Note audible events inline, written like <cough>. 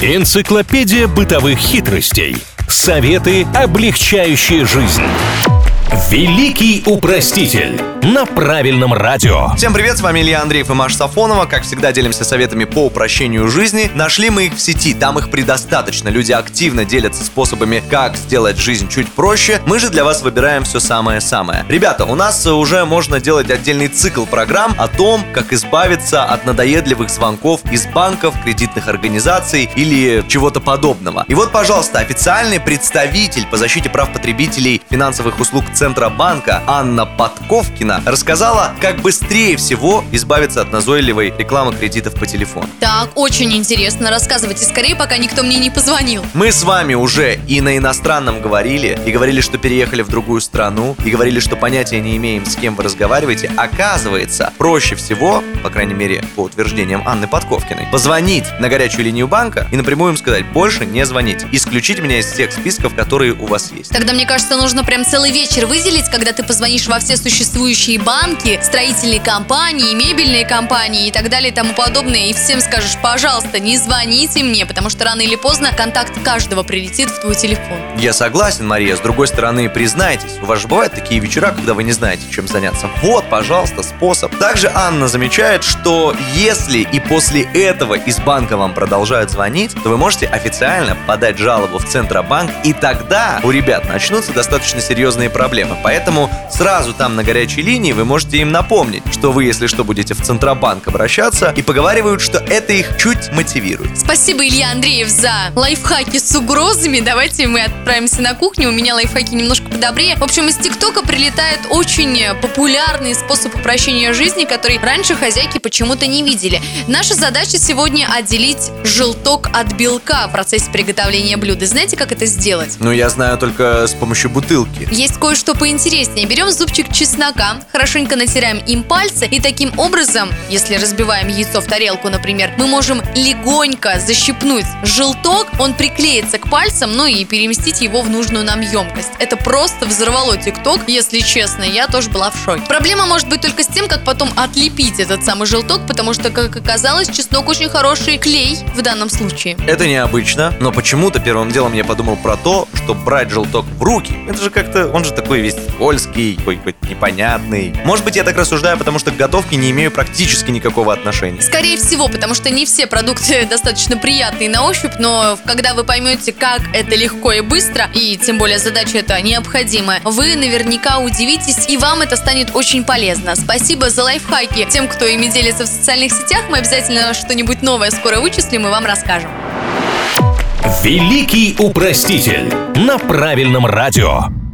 Энциклопедия бытовых хитростей. Советы, облегчающие жизнь. Великий упроститель на правильном радио. Всем привет, с вами Илья Андреев и Маша Сафонова. Как всегда, делимся советами по упрощению жизни. Нашли мы их в сети, там их предостаточно. Люди активно делятся способами, как сделать жизнь чуть проще. Мы же для вас выбираем все самое-самое. Ребята, у нас уже можно делать отдельный цикл программ о том, как избавиться от надоедливых звонков из банков, кредитных организаций или чего-то подобного. И вот, пожалуйста, официальный представитель по защите прав потребителей финансовых услуг Центробанка Анна Подковкина рассказала, как быстрее всего избавиться от назойливой рекламы кредитов по телефону. Так, очень интересно. Рассказывайте скорее, пока никто мне не позвонил. Мы с вами уже и на иностранном говорили, и говорили, что переехали в другую страну, и говорили, что понятия не имеем, с кем вы разговариваете. Оказывается, проще всего, по крайней мере, по утверждениям Анны Подковкиной, позвонить на горячую линию банка и напрямую им сказать, больше не звонить. Исключить меня из всех списков, которые у вас есть. Тогда, мне кажется, нужно прям целый вечер выделить, когда ты позвонишь во все существующие банки, строительные компании, мебельные компании и так далее и тому подобное, и всем скажешь, пожалуйста, не звоните мне, потому что рано или поздно контакт каждого прилетит в твой телефон. Я согласен, Мария. С другой стороны, признайтесь, у вас же бывают такие вечера, когда вы не знаете, чем заняться. Вот, пожалуйста, способ. Также Анна замечает, что если и после этого из банка вам продолжают звонить, то вы можете официально подать жалобу в Центробанк, и тогда у ребят начнутся достаточно серьезные проблемы проблемы. Поэтому сразу там на горячей линии вы можете им напомнить, что вы, если что, будете в Центробанк обращаться, и поговаривают, что это их чуть мотивирует. Спасибо, Илья Андреев, за лайфхаки с угрозами. Давайте мы отправимся на кухню. У меня лайфхаки немножко подобрее. В общем, из ТикТока прилетает очень популярный способ упрощения жизни, который раньше хозяйки почему-то не видели. Наша задача сегодня отделить желток от белка в процессе приготовления блюда. Знаете, как это сделать? Ну, я знаю только с помощью бутылки. Есть кое-что что поинтереснее. Берем зубчик чеснока, хорошенько натираем им пальцы и таким образом, если разбиваем яйцо в тарелку, например, мы можем легонько защипнуть желток, он приклеится к пальцам, ну и переместить его в нужную нам емкость. Это просто взорвало тикток, если честно, я тоже была в шоке. Проблема может быть только с тем, как потом отлепить этот самый желток, потому что, как оказалось, чеснок очень хороший клей в данном случае. Это необычно, но почему-то первым делом я подумал про то, что брать желток в руки, это же как-то, он же такой весь скользкий, какой-то непонятный. Может быть, я так рассуждаю, потому что к готовке не имею практически никакого отношения. Скорее всего, потому что не все продукты <laughs> достаточно приятные на ощупь, но когда вы поймете, как это легко и быстро, и тем более задача эта необходимая, вы наверняка удивитесь, и вам это станет очень полезно. Спасибо за лайфхаки тем, кто ими делится в социальных сетях. Мы обязательно что-нибудь новое скоро вычислим и вам расскажем. Великий упроститель на правильном радио.